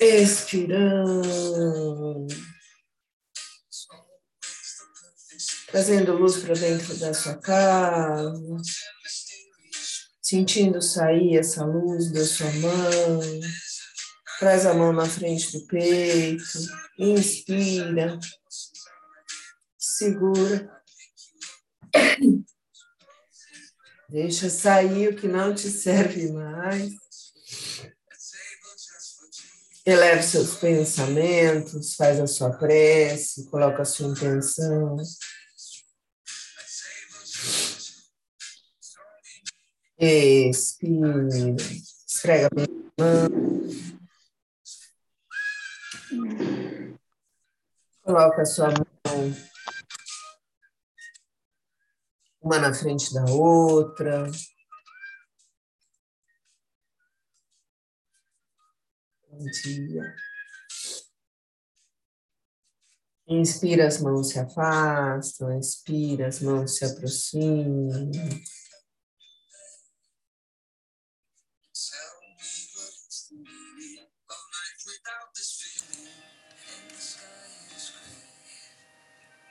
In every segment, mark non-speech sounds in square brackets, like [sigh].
expirando, trazendo luz para dentro da sua casa, sentindo sair essa luz da sua mão. Traz a mão na frente do peito, inspira, segura. Deixa sair o que não te serve mais. Eleve seus pensamentos, faz a sua prece, coloca a sua intenção. Expira, esfrega a mão. Coloca a sua mão uma na frente da outra. Bom dia. Inspira, as mãos se afastam, expira, as mãos se aproximam.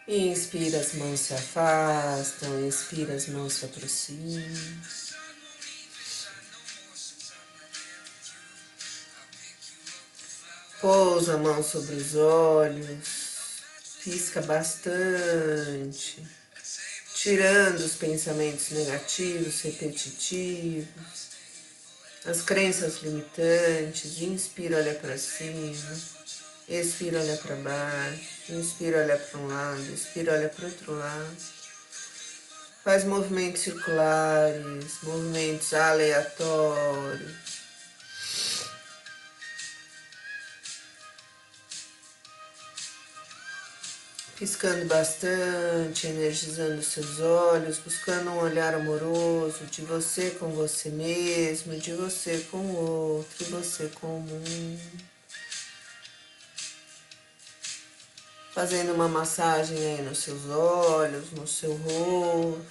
Inspira, as mãos se afastam, expira, as mãos se aproximam. Pousa a mão sobre os olhos, pisca bastante, tirando os pensamentos negativos, repetitivos, as crenças limitantes. Inspira, olha para cima, expira, olha para baixo, inspira, olha para um lado, expira, olha para outro lado. Faz movimentos circulares, movimentos aleatórios. Piscando bastante, energizando seus olhos, buscando um olhar amoroso de você com você mesmo, de você com o outro, de você com o mundo. Fazendo uma massagem aí nos seus olhos, no seu rosto.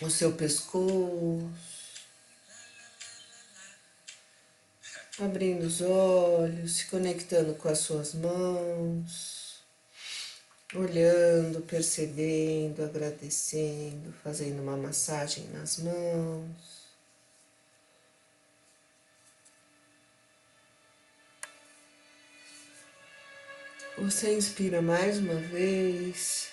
O seu pescoço. Abrindo os olhos, se conectando com as suas mãos, olhando, percebendo, agradecendo, fazendo uma massagem nas mãos. Você inspira mais uma vez,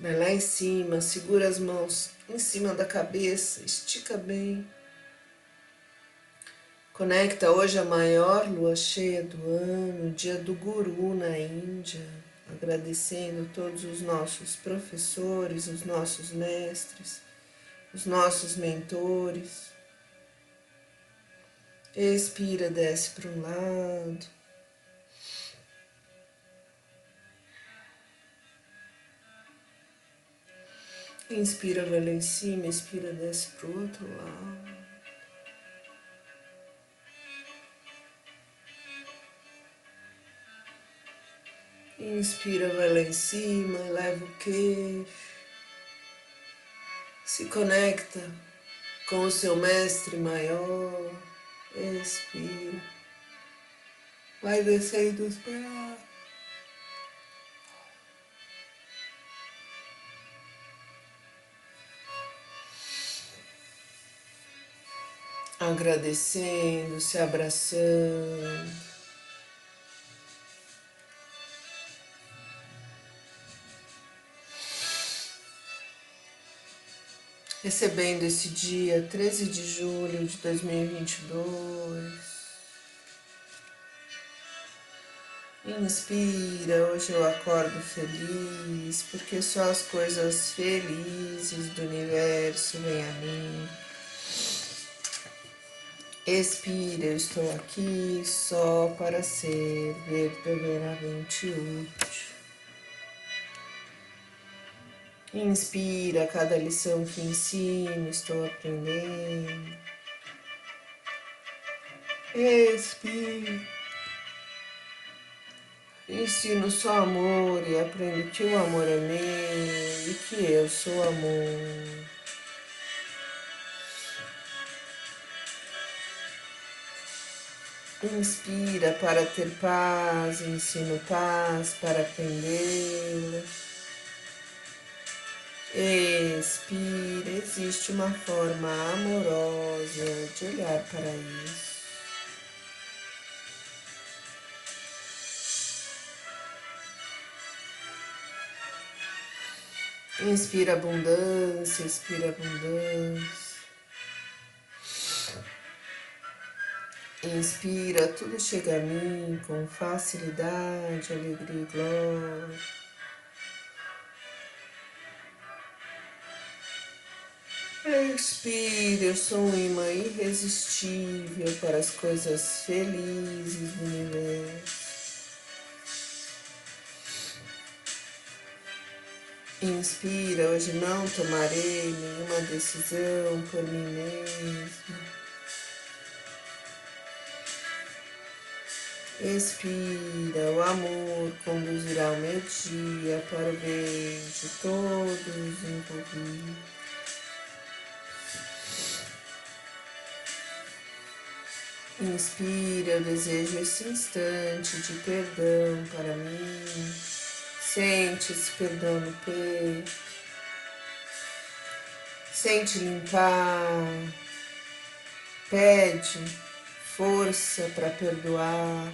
vai lá em cima, segura as mãos em cima da cabeça, estica bem. Conecta hoje a maior lua cheia do ano, dia do Guru na Índia, agradecendo todos os nossos professores, os nossos mestres, os nossos mentores. Expira, desce para um lado. Inspira, vai lá em cima, expira, desce para o outro lado. Inspira, vai lá em cima, eleva o queixo. Se conecta com o seu mestre maior. Expira. Vai descendo os braços. Agradecendo, se abraçando. Recebendo esse dia 13 de julho de 2022. Inspira, hoje eu acordo feliz, porque só as coisas felizes do universo vêm a mim. Expira, eu estou aqui só para ser verdadeiramente útil. Inspira, cada lição que ensino, estou aprendendo. Expira. Ensino só amor e aprendo que o amor é meu e que eu sou amor. Inspira para ter paz, ensino paz para aprendê-la. Expira, existe uma forma amorosa de olhar para isso. Inspira abundância, expira abundância. Inspira, tudo chega a mim com facilidade, alegria e glória. Expira, eu sou um imã irresistível para as coisas felizes do universo. Inspira, hoje não tomarei nenhuma decisão por mim mesmo. Expira, o amor conduzirá o meu dia para o bem de todos envolvidos. Inspira, eu desejo esse instante de perdão para mim. Sente esse perdão no peito. Sente limpar. Pede força para perdoar.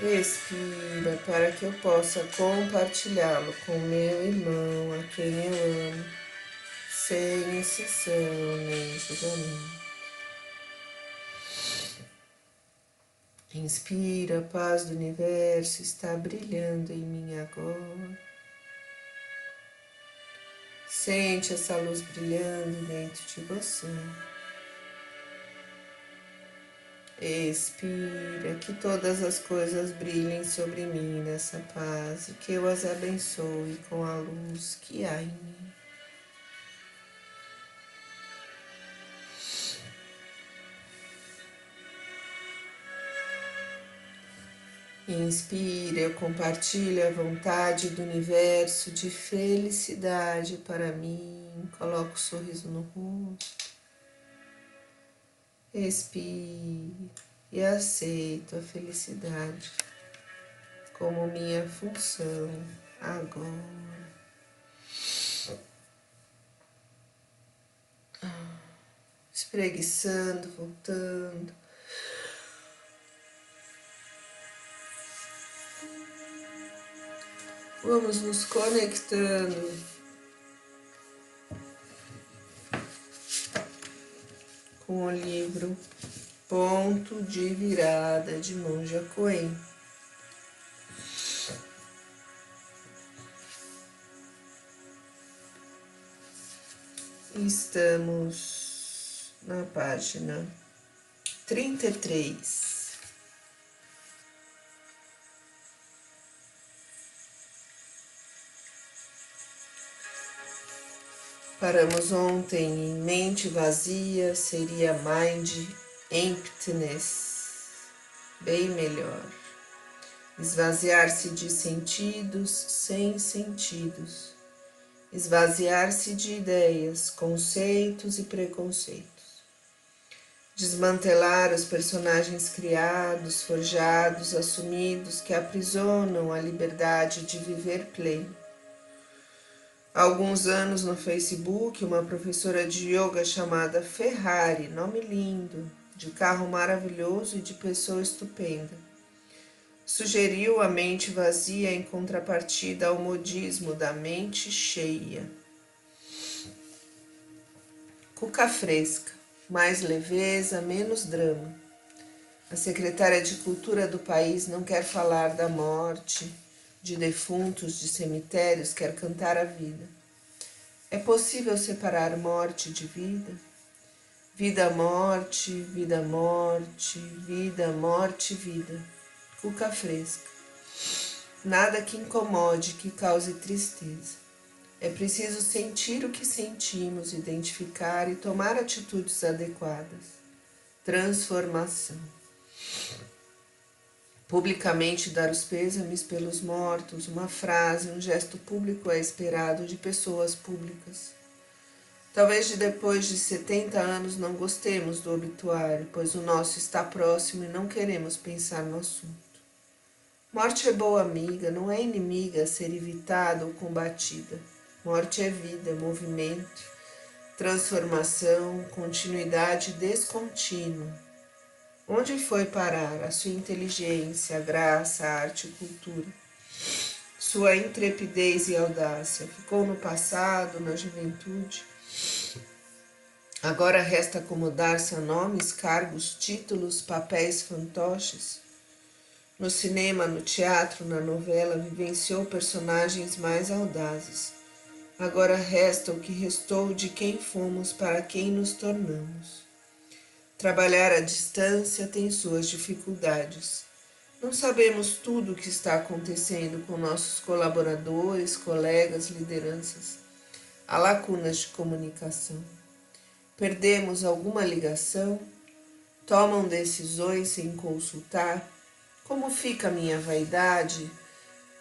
Expira para que eu possa compartilhá-lo com meu irmão, a quem eu amo, sem exceção nem julgamento. Inspira, a paz do universo está brilhando em mim agora. Sente essa luz brilhando dentro de você. Expira, que todas as coisas brilhem sobre mim nessa paz e que eu as abençoe com a luz que há em mim. Inspira, compartilho a vontade do universo de felicidade para mim. Coloco o um sorriso no rosto. Expire e aceito a felicidade como minha função agora. Espreguiçando, voltando Vamos nos conectando. Com o livro Ponto de Virada de Monja Coen. Estamos na página trinta e três. Paramos ontem em mente vazia, seria mind emptiness, bem melhor. Esvaziar-se de sentidos sem sentidos. Esvaziar-se de ideias, conceitos e preconceitos. Desmantelar os personagens criados, forjados, assumidos que aprisionam a liberdade de viver pleno Há alguns anos no Facebook, uma professora de yoga chamada Ferrari, nome lindo, de carro maravilhoso e de pessoa estupenda, sugeriu a mente vazia em contrapartida ao modismo da mente cheia. Cuca fresca, mais leveza, menos drama. A secretária de Cultura do país não quer falar da morte, de defuntos, de cemitérios, quer cantar a vida. É possível separar morte de vida? Vida, morte, vida, morte, vida, morte, vida. Cuca fresca. Nada que incomode, que cause tristeza. É preciso sentir o que sentimos, identificar e tomar atitudes adequadas. Transformação publicamente dar os pêsames pelos mortos, uma frase, um gesto público é esperado de pessoas públicas. Talvez de depois de 70 anos não gostemos do obituário, pois o nosso está próximo e não queremos pensar no assunto. Morte é boa amiga, não é inimiga a ser evitada ou combatida. Morte é vida, movimento, transformação, continuidade descontínua Onde foi parar a sua inteligência, graça, arte e cultura? Sua intrepidez e audácia ficou no passado, na juventude. Agora resta acomodar-se a nomes, cargos, títulos, papéis fantoches. No cinema, no teatro, na novela, vivenciou personagens mais audazes. Agora resta o que restou de quem fomos para quem nos tornamos. Trabalhar à distância tem suas dificuldades. Não sabemos tudo o que está acontecendo com nossos colaboradores, colegas, lideranças. Há lacunas de comunicação. Perdemos alguma ligação? Tomam decisões sem consultar? Como fica minha vaidade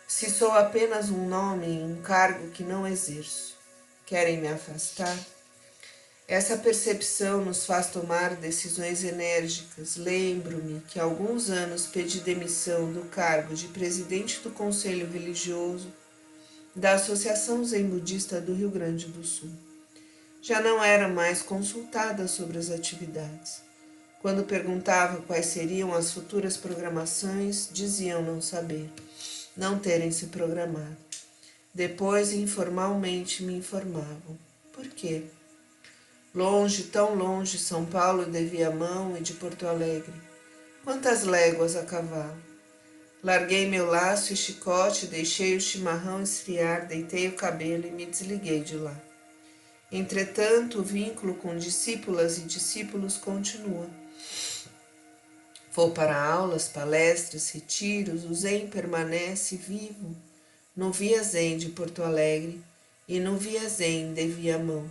se sou apenas um nome em um cargo que não exerço? Querem me afastar? Essa percepção nos faz tomar decisões enérgicas. Lembro-me que há alguns anos pedi demissão do cargo de presidente do Conselho Religioso da Associação Zen Budista do Rio Grande do Sul. Já não era mais consultada sobre as atividades. Quando perguntava quais seriam as futuras programações, diziam não saber, não terem se programado. Depois, informalmente, me informavam. Por quê? Longe, tão longe, São Paulo de Viamão e de Porto Alegre. Quantas léguas a cavalo. Larguei meu laço e chicote, deixei o chimarrão esfriar, deitei o cabelo e me desliguei de lá. Entretanto, o vínculo com discípulas e discípulos continua. Vou para aulas, palestras, retiros, o Zen permanece vivo no Via Zen de Porto Alegre e no Via Zen de Viamão.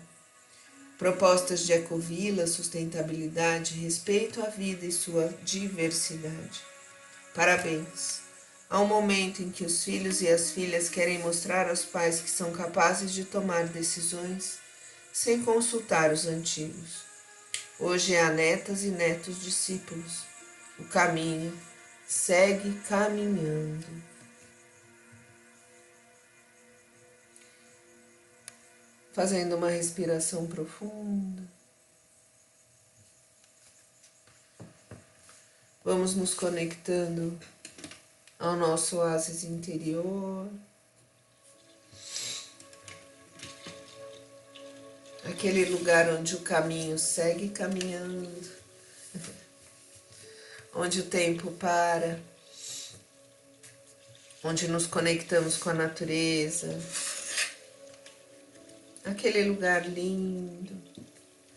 Propostas de ecovila, sustentabilidade, respeito à vida e sua diversidade. Parabéns! Há um momento em que os filhos e as filhas querem mostrar aos pais que são capazes de tomar decisões sem consultar os antigos. Hoje há netas e netos discípulos. O caminho segue caminhando. Fazendo uma respiração profunda. Vamos nos conectando ao nosso oásis interior. Aquele lugar onde o caminho segue caminhando, [laughs] onde o tempo para, onde nos conectamos com a natureza, aquele lugar lindo,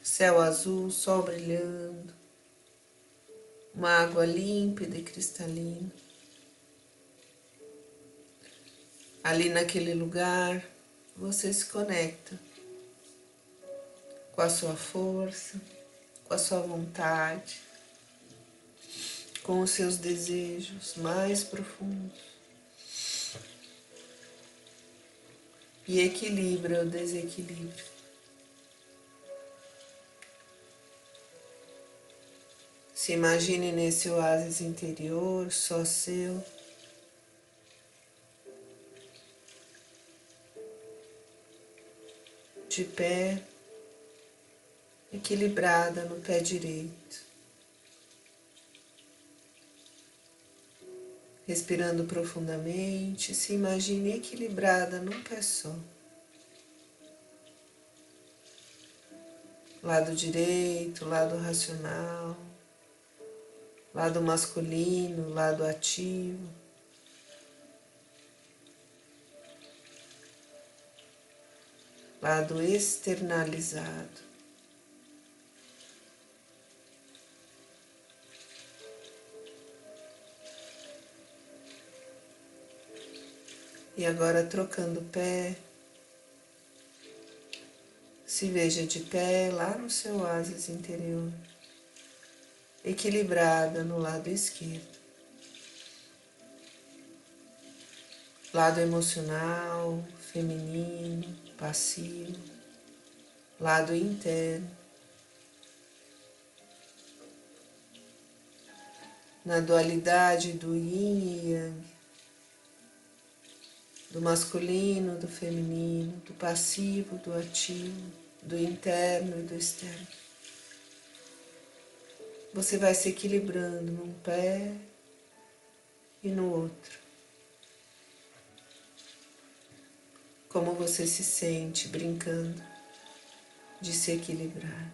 céu azul, sol brilhando, uma água límpida e cristalina. Ali naquele lugar, você se conecta com a sua força, com a sua vontade, com os seus desejos mais profundos. E equilibra o desequilíbrio. Se imagine nesse oásis interior, só seu. De pé, equilibrada no pé direito. Respirando profundamente, se imagine equilibrada num pé só. Lado direito, lado racional. lado masculino, lado ativo. Lado externalizado. E agora trocando pé, se veja de pé lá no seu oásis interior, equilibrada no lado esquerdo. Lado emocional, feminino, passivo, lado interno. Na dualidade do yin e yang do masculino, do feminino, do passivo, do ativo, do interno e do externo. Você vai se equilibrando num pé e no outro. Como você se sente brincando de se equilibrar.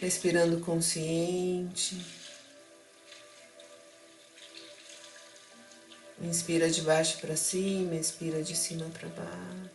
Respirando consciente. Inspira de baixo para cima, expira de cima para baixo.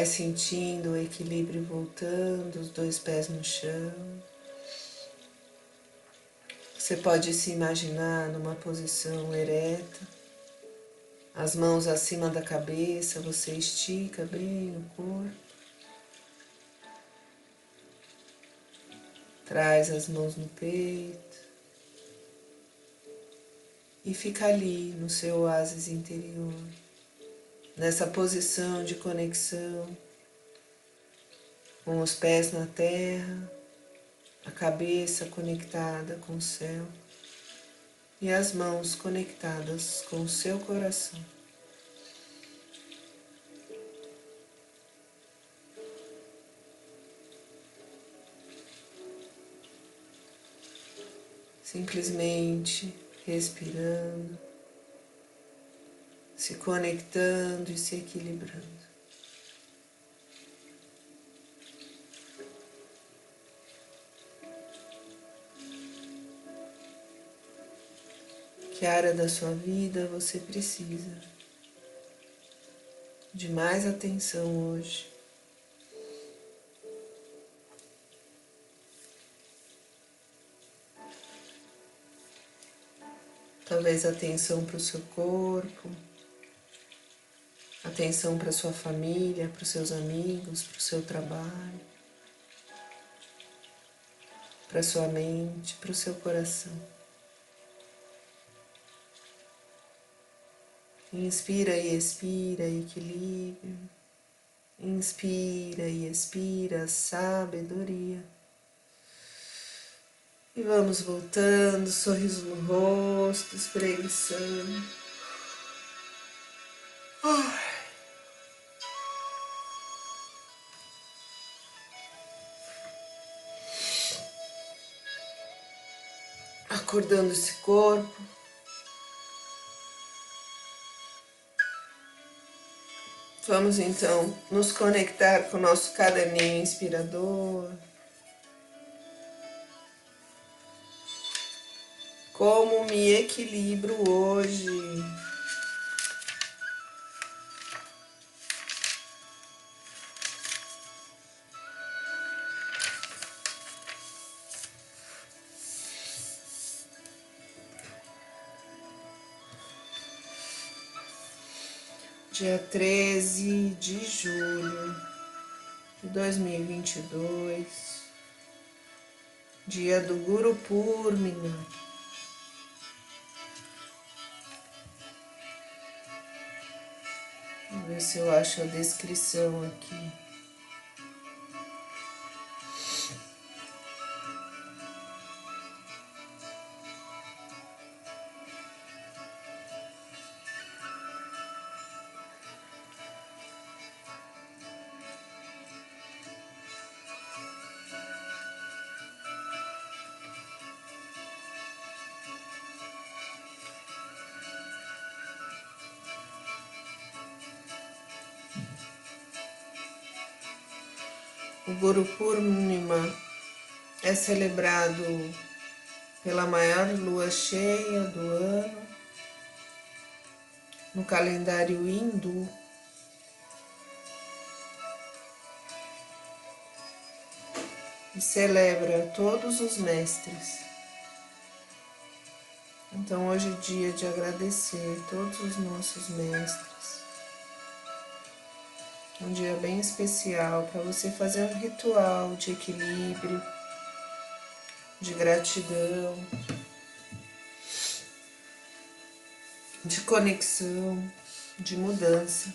Vai sentindo o equilíbrio voltando, os dois pés no chão. Você pode se imaginar numa posição ereta, as mãos acima da cabeça, você estica bem o corpo. Traz as mãos no peito e fica ali no seu oásis interior nessa posição de conexão, com os pés na terra, a cabeça conectada com o céu e as mãos conectadas com o seu coração. Simplesmente respirando se conectando e se equilibrando. Que área da sua vida você precisa de mais atenção hoje? Talvez atenção para o seu corpo atenção para sua família, para os seus amigos, para o seu trabalho, para sua mente, para o seu coração. Inspira e expira equilíbrio. Inspira e expira sabedoria. E vamos voltando, sorriso no rosto, espreguiçando. Oh. Acordando esse corpo. Vamos então nos conectar com o nosso caderninho inspirador. Como me equilibro hoje? Dia 13 de julho de 2022, dia do Guru Purmina. Vou ver se eu acho a descrição aqui. O Guru Purnima é celebrado pela maior lua cheia do ano no calendário hindu. E celebra todos os mestres. Então hoje é dia de agradecer todos os nossos mestres. Um dia bem especial para você fazer um ritual de equilíbrio, de gratidão, de conexão, de mudança.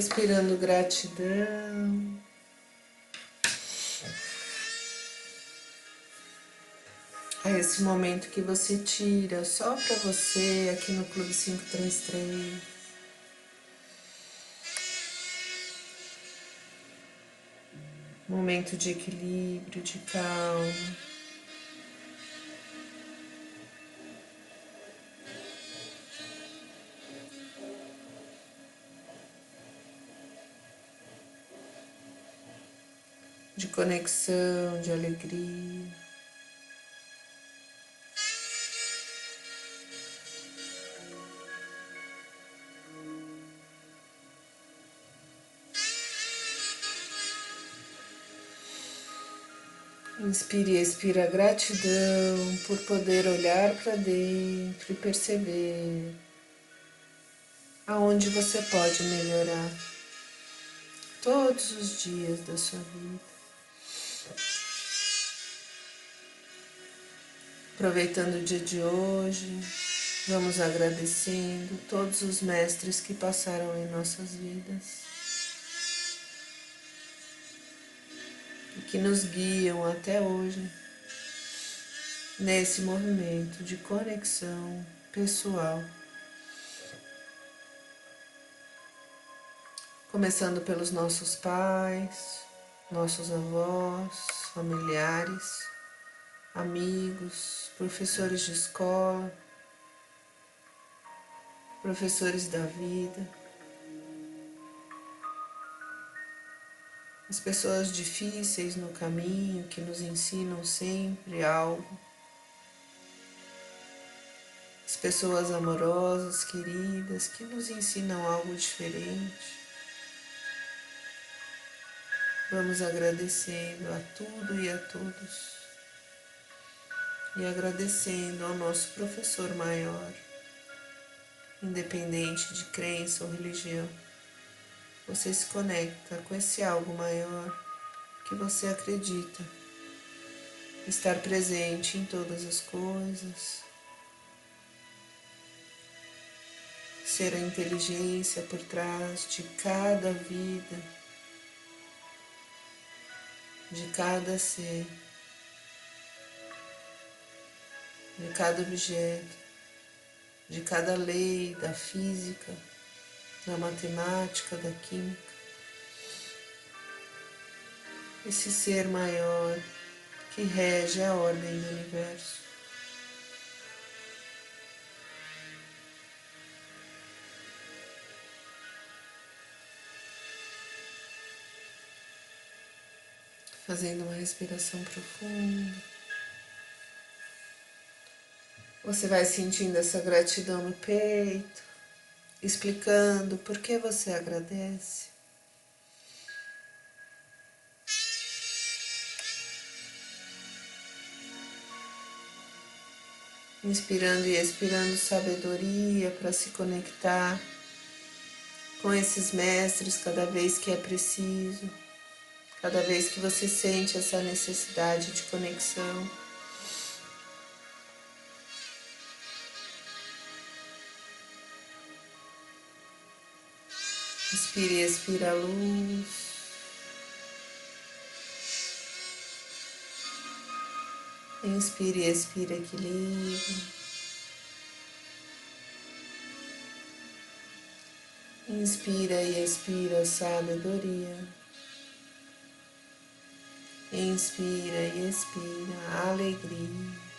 Respirando gratidão. A esse momento que você tira só para você aqui no Clube 533. Momento de equilíbrio, de calma. De conexão, de alegria. Inspire e expira gratidão por poder olhar para dentro e perceber aonde você pode melhorar todos os dias da sua vida. Aproveitando o dia de hoje, vamos agradecendo todos os mestres que passaram em nossas vidas e que nos guiam até hoje nesse movimento de conexão pessoal. Começando pelos nossos pais, nossos avós, familiares, amigos, professores de escola, professores da vida, as pessoas difíceis no caminho que nos ensinam sempre algo, as pessoas amorosas, queridas, que nos ensinam algo diferente. Vamos agradecendo a tudo e a todos e agradecendo ao nosso professor maior, independente de crença ou religião. Você se conecta com esse algo maior que você acredita. Estar presente em todas as coisas, ser a inteligência por trás de cada vida. De cada ser, de cada objeto, de cada lei da física, da matemática, da química. Esse ser maior que rege a ordem do universo. fazendo uma respiração profunda. Você vai sentindo essa gratidão no peito, explicando por que você agradece. Inspirando e expirando sabedoria para se conectar com esses mestres cada vez que é preciso. Cada vez que você sente essa necessidade de conexão, Inspire e expira a luz. Inspire e expira equilíbrio. Inspira e expira sabedoria. Inspira e expira alegria.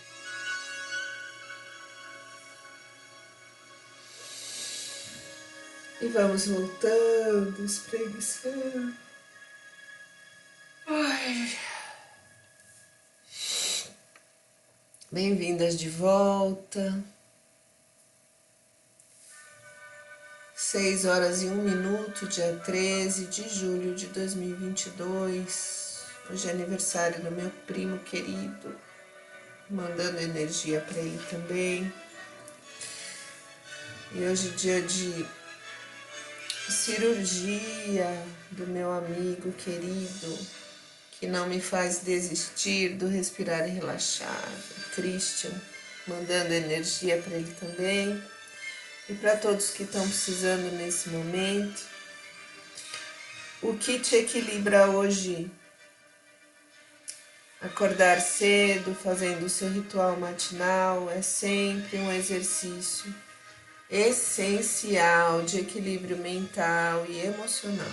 E vamos voltando, espreguiçando. Bem-vindas de volta. Seis horas e um minuto, dia 13 de julho de 2022. Hoje é aniversário do meu primo querido, mandando energia para ele também. E hoje é dia de cirurgia do meu amigo querido, que não me faz desistir do respirar e relaxar, Christian, mandando energia para ele também. E para todos que estão precisando nesse momento. O que te equilibra hoje Acordar cedo, fazendo o seu ritual matinal, é sempre um exercício essencial de equilíbrio mental e emocional.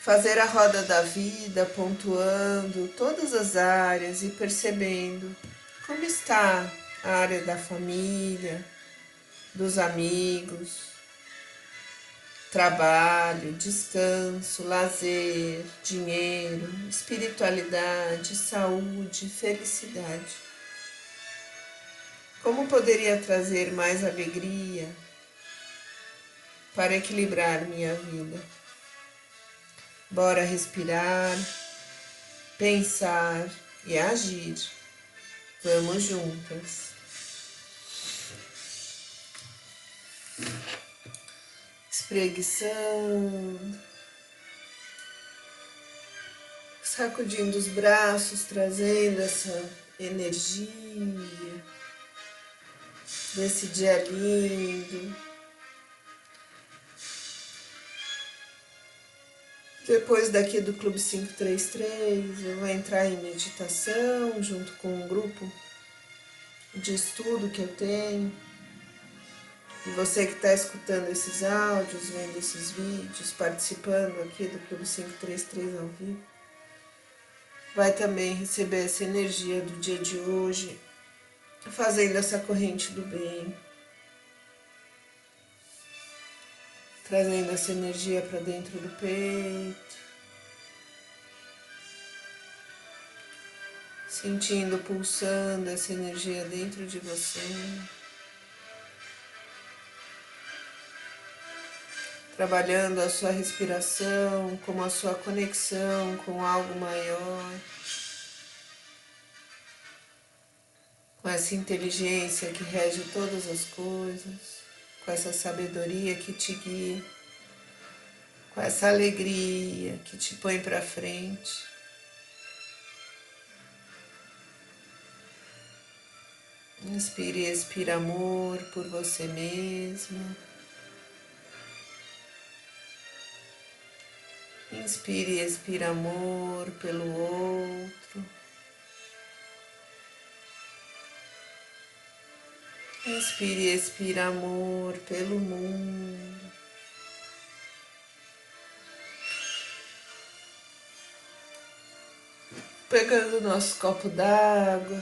Fazer a roda da vida, pontuando todas as áreas e percebendo como está a área da família, dos amigos, trabalho, descanso, lazer, dinheiro, espiritualidade, saúde, felicidade. Como poderia trazer mais alegria para equilibrar minha vida? Bora respirar, pensar e agir. Vamos juntas espreguiçando, sacudindo os braços, trazendo essa energia desse dia lindo. Depois daqui do Clube 533, eu vou entrar em meditação junto com um grupo de estudo que eu tenho. E você que está escutando esses áudios, vendo esses vídeos, participando aqui do Clube 533 ao vivo, vai também receber essa energia do dia de hoje, fazendo essa corrente do bem, trazendo essa energia para dentro do peito, sentindo pulsando essa energia dentro de você. trabalhando a sua respiração, como a sua conexão com algo maior, com essa inteligência que rege todas as coisas, com essa sabedoria que te guia, com essa alegria que te põe para frente. Inspire e expira amor por você mesmo. Inspire e expira amor pelo outro. Inspire e expira amor pelo mundo. Pegando nosso copo d'água.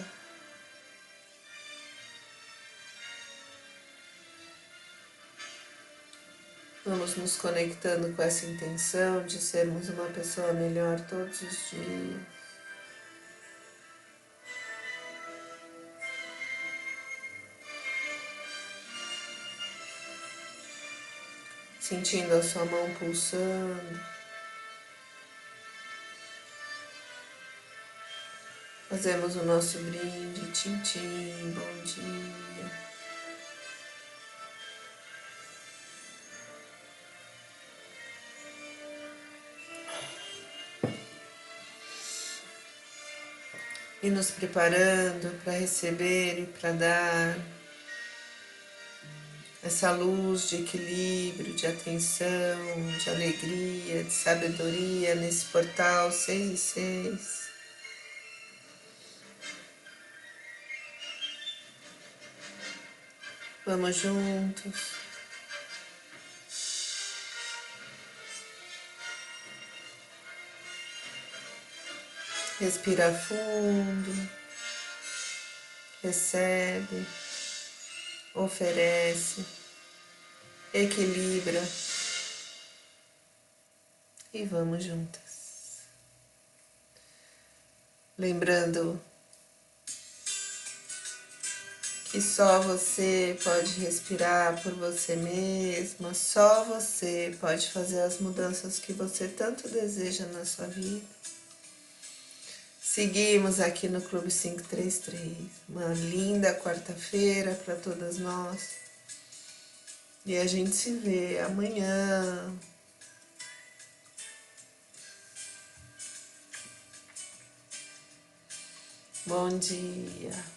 Vamos nos conectando com essa intenção de sermos uma pessoa melhor todos os dias. Sentindo a sua mão pulsando. Fazemos o nosso brinde, tintim, bom dia. e nos preparando para receber e para dar essa luz de equilíbrio, de atenção, de alegria, de sabedoria nesse portal 6 e 6. Vamos juntos. Respira fundo, recebe, oferece, equilibra e vamos juntas. Lembrando que só você pode respirar por você mesma, só você pode fazer as mudanças que você tanto deseja na sua vida. Seguimos aqui no Clube 533. Uma linda quarta-feira para todas nós. E a gente se vê amanhã. Bom dia.